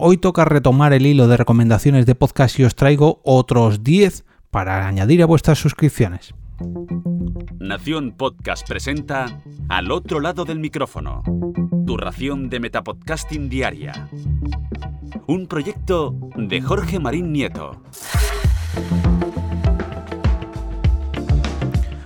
Hoy toca retomar el hilo de recomendaciones de podcast y os traigo otros 10 para añadir a vuestras suscripciones. Nación Podcast presenta Al otro lado del micrófono, tu ración de Metapodcasting Diaria. Un proyecto de Jorge Marín Nieto.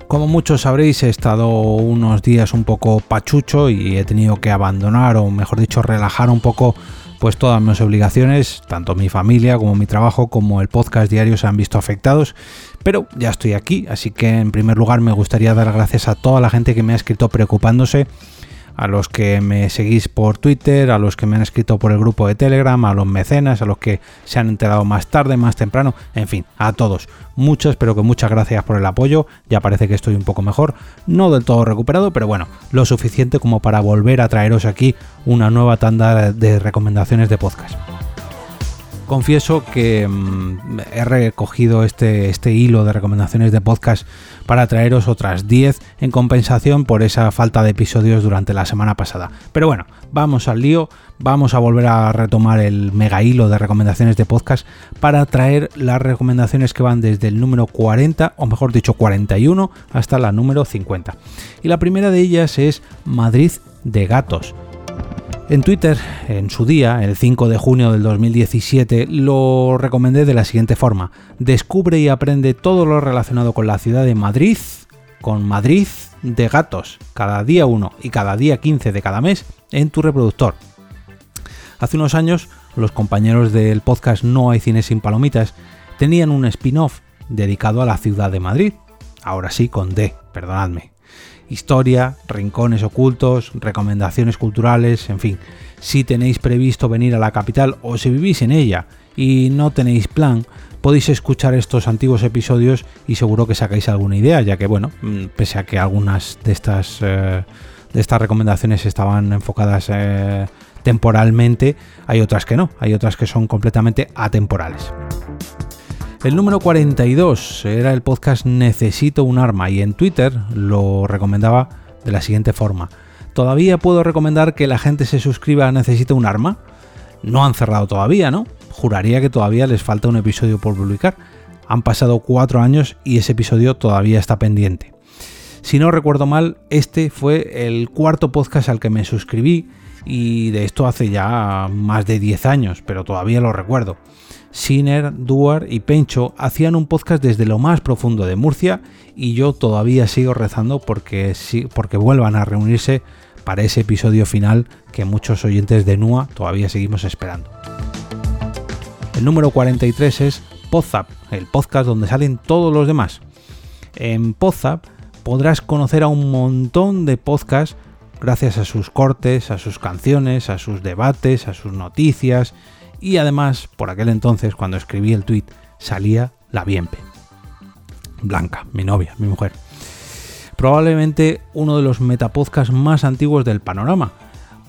Como muchos sabréis, he estado unos días un poco pachucho y he tenido que abandonar, o mejor dicho, relajar un poco pues todas mis obligaciones, tanto mi familia como mi trabajo como el podcast diario se han visto afectados, pero ya estoy aquí, así que en primer lugar me gustaría dar gracias a toda la gente que me ha escrito preocupándose a los que me seguís por Twitter, a los que me han escrito por el grupo de Telegram, a los mecenas, a los que se han enterado más tarde, más temprano, en fin, a todos. Muchas, pero que muchas gracias por el apoyo. Ya parece que estoy un poco mejor, no del todo recuperado, pero bueno, lo suficiente como para volver a traeros aquí una nueva tanda de recomendaciones de podcast confieso que mm, he recogido este, este hilo de recomendaciones de podcast para traeros otras 10 en compensación por esa falta de episodios durante la semana pasada. Pero bueno, vamos al lío, vamos a volver a retomar el mega hilo de recomendaciones de podcast para traer las recomendaciones que van desde el número 40, o mejor dicho 41, hasta la número 50. Y la primera de ellas es Madrid de Gatos en Twitter, en su día, el 5 de junio del 2017, lo recomendé de la siguiente forma. Descubre y aprende todo lo relacionado con la ciudad de Madrid, con Madrid de gatos, cada día 1 y cada día 15 de cada mes en tu reproductor. Hace unos años, los compañeros del podcast No hay cine sin palomitas tenían un spin-off dedicado a la ciudad de Madrid. Ahora sí, con D, perdonadme historia, rincones ocultos, recomendaciones culturales, en fin. Si tenéis previsto venir a la capital o si vivís en ella y no tenéis plan, podéis escuchar estos antiguos episodios y seguro que sacáis alguna idea, ya que bueno, mm, pese a que algunas de estas, eh, de estas recomendaciones estaban enfocadas eh, temporalmente, hay otras que no, hay otras que son completamente atemporales. El número 42 era el podcast Necesito un arma y en Twitter lo recomendaba de la siguiente forma. ¿Todavía puedo recomendar que la gente se suscriba a Necesito un arma? No han cerrado todavía, ¿no? Juraría que todavía les falta un episodio por publicar. Han pasado cuatro años y ese episodio todavía está pendiente. Si no recuerdo mal, este fue el cuarto podcast al que me suscribí y de esto hace ya más de 10 años, pero todavía lo recuerdo. Siner, Duar y Pencho hacían un podcast desde lo más profundo de Murcia y yo todavía sigo rezando porque, porque vuelvan a reunirse para ese episodio final que muchos oyentes de NUA todavía seguimos esperando. El número 43 es Podzap, el podcast donde salen todos los demás. En Podzap podrás conocer a un montón de podcasts gracias a sus cortes, a sus canciones, a sus debates, a sus noticias y además, por aquel entonces, cuando escribí el tweet, salía la Bienpe. Blanca, mi novia, mi mujer. Probablemente uno de los metapodcasts más antiguos del panorama.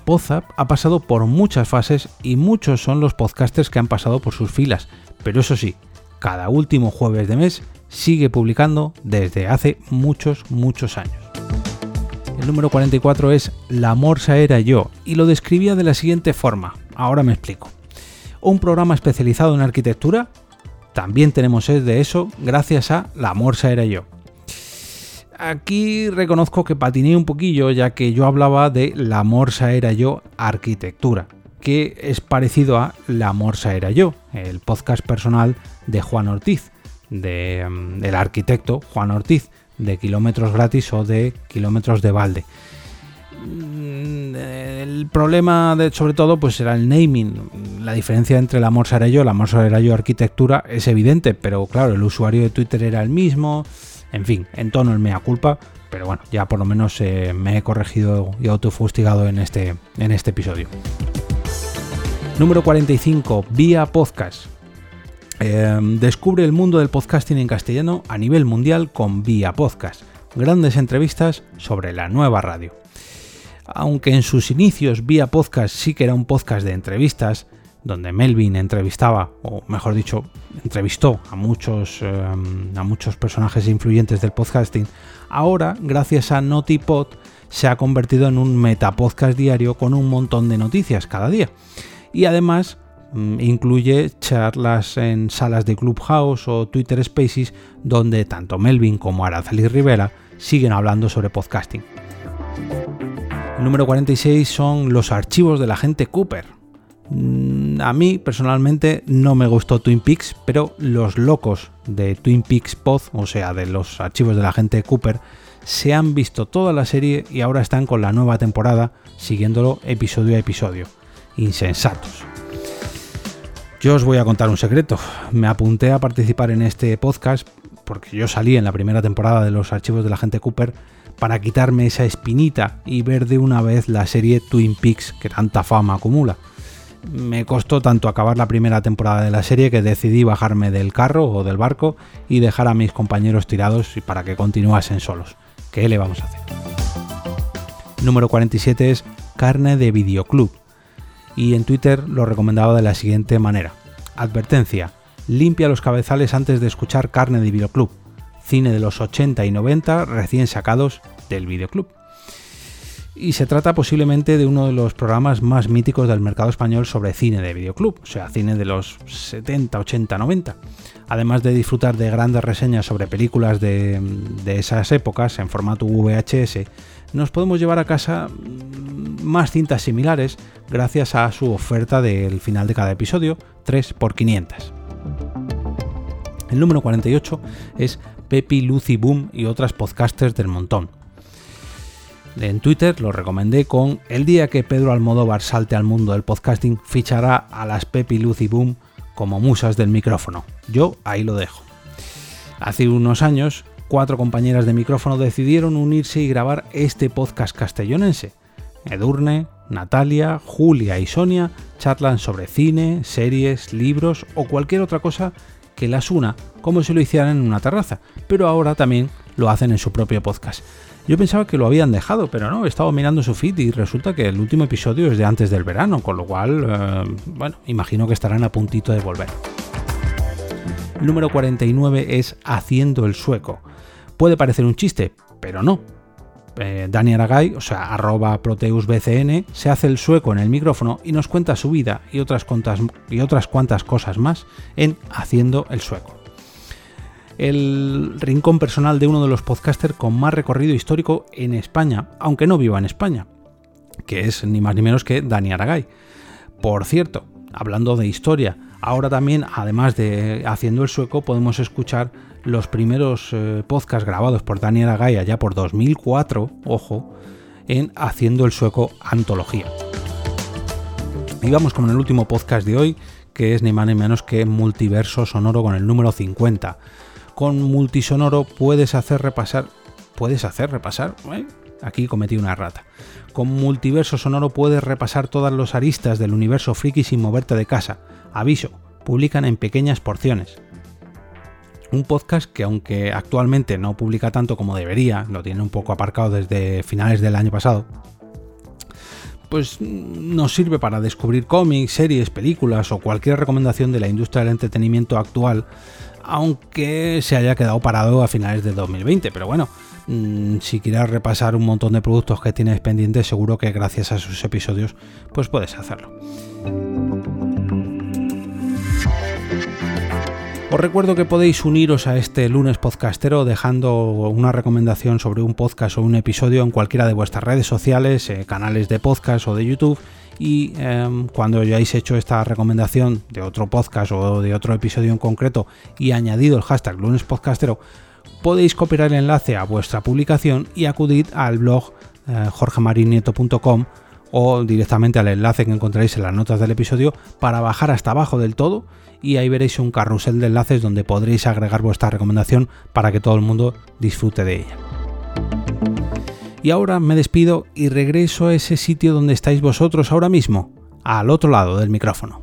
Pozap ha pasado por muchas fases y muchos son los podcasters que han pasado por sus filas, pero eso sí, cada último jueves de mes sigue publicando desde hace muchos, muchos años. El número 44 es La Morsa era yo y lo describía de la siguiente forma. Ahora me explico un programa especializado en arquitectura. También tenemos de eso gracias a La Morsa era yo. Aquí reconozco que patiné un poquillo ya que yo hablaba de La Morsa era yo arquitectura, que es parecido a La Morsa era yo, el podcast personal de Juan Ortiz, mm, del arquitecto Juan Ortiz, de kilómetros gratis o de kilómetros de balde. El problema de, sobre todo pues era el naming. La diferencia entre la Morsa era yo, la Morsa era yo arquitectura es evidente, pero claro, el usuario de Twitter era el mismo. En fin, en tono el mea culpa, pero bueno, ya por lo menos eh, me he corregido y autofustigado en este, en este episodio. Número 45, vía podcast. Em, descubre el mundo del podcasting en castellano a nivel mundial con Vía Podcast. Grandes entrevistas sobre la nueva radio aunque en sus inicios vía podcast sí que era un podcast de entrevistas, donde Melvin entrevistaba, o mejor dicho, entrevistó a muchos, em, a muchos personajes influyentes del podcasting, ahora, gracias a Notipod, se ha convertido en un metapodcast diario con un montón de noticias cada día. Y además, mm, incluye charlas en salas de Clubhouse o Twitter Spaces donde tanto Melvin como Araceli Rivera siguen hablando sobre podcasting. Número 46 son los archivos de la gente Cooper. Mm, a mí personalmente no me gustó Twin Peaks, pero los locos de Twin Peaks Pod, o sea, de los archivos de la gente Cooper, se han visto toda la serie y ahora están con la nueva temporada siguiéndolo episodio a episodio. Insensatos. Yo os voy a contar un secreto. Me apunté a participar en este podcast porque yo salí en la primera temporada de los archivos de la gente Cooper para quitarme esa espinita y ver de una vez la serie Twin Peaks que tanta fama acumula. Me costó tanto acabar la primera temporada de la serie que decidí bajarme del carro o del barco y dejar a mis compañeros tirados para que continuasen solos. ¿Qué le vamos a hacer? Número 47 es carne de videoclub. Y en Twitter lo recomendaba de la siguiente manera. Advertencia. Limpia los cabezales antes de escuchar carne de videoclub. Cine de los 80 y 90 recién sacados del videoclub. Y se trata posiblemente de uno de los programas más míticos del mercado español sobre cine de videoclub, o sea, cine de los 70, 80, 90 además de disfrutar de grandes reseñas sobre películas de, esas épocas en formato VHS, nos podemos llevar a casa mm, más cintas similares gracias a su oferta del final de cada episodio, 3x500. El número 48 es Pepi, Lucy Boom y otras podcasters del montón. En Twitter lo recomendé con el día que Pedro Almodóvar salte al mundo del podcasting fichará a las Pepi, Lucy Boom como musas del micrófono. Yo ahí lo dejo. Hace unos años, cuatro compañeras de micrófono decidieron unirse y grabar este podcast castellonense. Edurne, Natalia, Julia y Sonia charlan sobre cine, series, libros o cualquier otra cosa que las una, como si lo hicieran en una terraza, pero ahora también lo hacen en su propio podcast. Yo pensaba que lo habían dejado, pero no, he estado mirando su feed y resulta que el último episodio es de antes del verano, con lo cual, eh, bueno, imagino que estarán a puntito de volver. El número 49 es Haciendo el sueco. Puede parecer un chiste, pero no. Eh, Dani Aragay, o sea, arroba proteusbcn, se hace el sueco en el micrófono y nos cuenta su vida y otras, y otras cuantas cosas más en Haciendo el sueco el rincón personal de uno de los podcasters con más recorrido histórico en España, aunque no viva en España, que es ni más ni menos que Dani Aragay. Por cierto, hablando de historia, ahora también, además de Haciendo el Sueco, podemos escuchar los primeros eh, podcasts grabados por Dani Aragay allá por 2004, ojo, en Haciendo el Sueco Antología. Y vamos con el último podcast de hoy, que es ni más ni menos que Multiverso Sonoro con el número 50 con multisonoro puedes hacer repasar. Puedes hacer repasar. Aquí cometí una rata. Con multiverso sonoro puedes repasar todas los aristas del universo friki sin moverte de casa. Aviso, publican en pequeñas porciones. Un podcast que aunque actualmente no publica tanto como debería, lo tiene un poco aparcado desde finales del año pasado, pues nos sirve para descubrir cómics, series, películas o cualquier recomendación de la industria del entretenimiento actual aunque se haya quedado parado a finales de 2020. Pero bueno, mm, si quieres repasar un montón de productos que tienes pendientes, seguro que gracias a sus episodios, pues puedes hacerlo. Os recuerdo que podéis uniros a este lunes podcastero dejando una recomendación sobre un podcast o un episodio en cualquiera de vuestras redes sociales, eh, canales de podcast o de YouTube. Y em, cuando hayáis hecho esta recomendación de otro podcast o de otro episodio en concreto y añadido el hashtag lunes podcastero, podéis copiar el enlace a vuestra publicación y acudir al blog eh, jorgemarinieto.com o directamente al enlace que encontraréis en las notas del episodio para bajar hasta abajo del todo y ahí veréis un carrusel de enlaces donde podréis agregar vuestra recomendación para que todo el mundo disfrute de ella. Y ahora me despido y regreso a ese sitio donde estáis vosotros ahora mismo, al otro lado del micrófono.